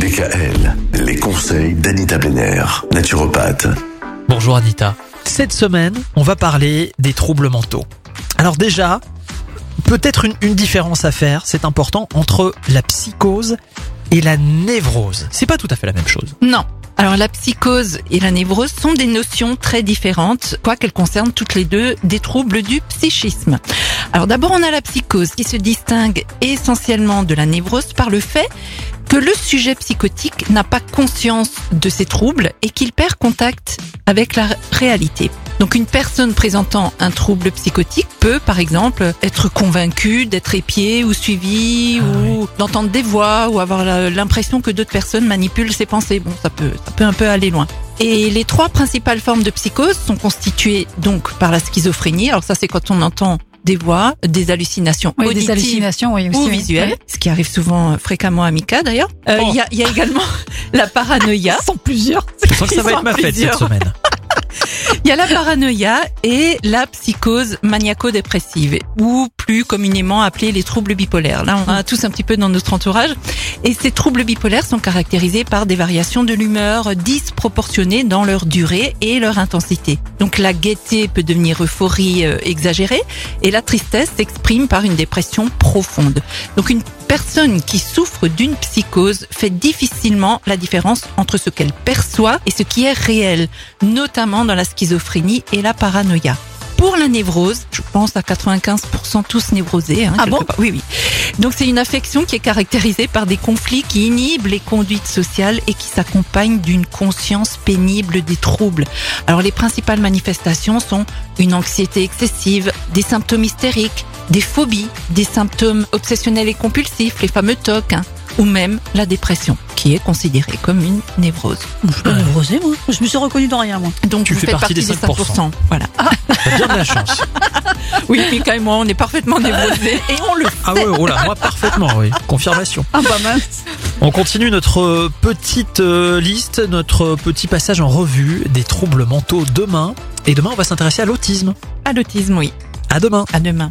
DKL, les conseils d'Anita Benner, naturopathe. Bonjour Anita. Cette semaine, on va parler des troubles mentaux. Alors déjà, peut-être une, une différence à faire, c'est important, entre la psychose et la névrose. C'est pas tout à fait la même chose. Non. Alors la psychose et la névrose sont des notions très différentes, quoiqu'elles concernent toutes les deux des troubles du psychisme. Alors d'abord on a la psychose qui se distingue essentiellement de la névrose par le fait que le sujet psychotique n'a pas conscience de ses troubles et qu'il perd contact avec la réalité. Donc une personne présentant un trouble psychotique peut par exemple être convaincue d'être épiée ou suivie Ah ou d'entendre des voix ou avoir l'impression que d'autres personnes manipulent ses pensées. Bon, ça peut ça peut un peu aller loin. Et les trois principales formes de psychose sont constituées donc par la schizophrénie. Alors ça c'est quand on entend des voix, des hallucinations Oui, auditives des hallucinations, oui, aussi. ou visuelles, ce qui arrive souvent euh, fréquemment à Mika d'ailleurs. Euh, Il y, a, il y a également la paranoïa. Ils sont plusieurs. Je sens que ça va être ma fête plusieurs. cette semaine. Il y a la paranoïa et la psychose maniaco-dépressive, ou plus communément appelée les troubles bipolaires. Là, on a tous un petit peu dans notre entourage. Et ces troubles bipolaires sont caractérisés par des variations de l'humeur disproportionnées dans leur durée et leur intensité. Donc la gaieté peut devenir euphorie euh, exagérée et la tristesse s'exprime par une dépression profonde. Donc une personne qui souffre d'une psychose fait difficilement la différence entre ce qu'elle perçoit et ce qui est réel, notamment dans la schizophrénie et la paranoïa. Pour la névrose, je pense à 95% tous névrosés. Hein, Ah bon? part. Oui, oui. Donc c'est une affection qui est caractérisée par des conflits qui inhibent les conduites sociales et qui s'accompagnent d'une conscience pénible des troubles. Alors les principales manifestations sont une anxiété excessive, des symptômes hystériques, des phobies, des symptômes obsessionnels et compulsifs, les fameux TOC, hein, ou même la dépression, qui est considérée comme une névrose. Je suis pas névrosée, moi. Je me suis reconnue dans rien, moi. Donc Tu vous fais faites partie partie des des 5%. Voilà. T'as bien de la chance. Oui, Mika et moi, on est parfaitement névrosés et on le Ah ouais, oh là, moi parfaitement, oui. Confirmation. Ah bah mince. On continue notre euh, petite euh, liste, notre petit passage en revue des troubles mentaux demain. Et demain, on va s'intéresser à l'autisme. à l'autisme, oui. À demain. À demain.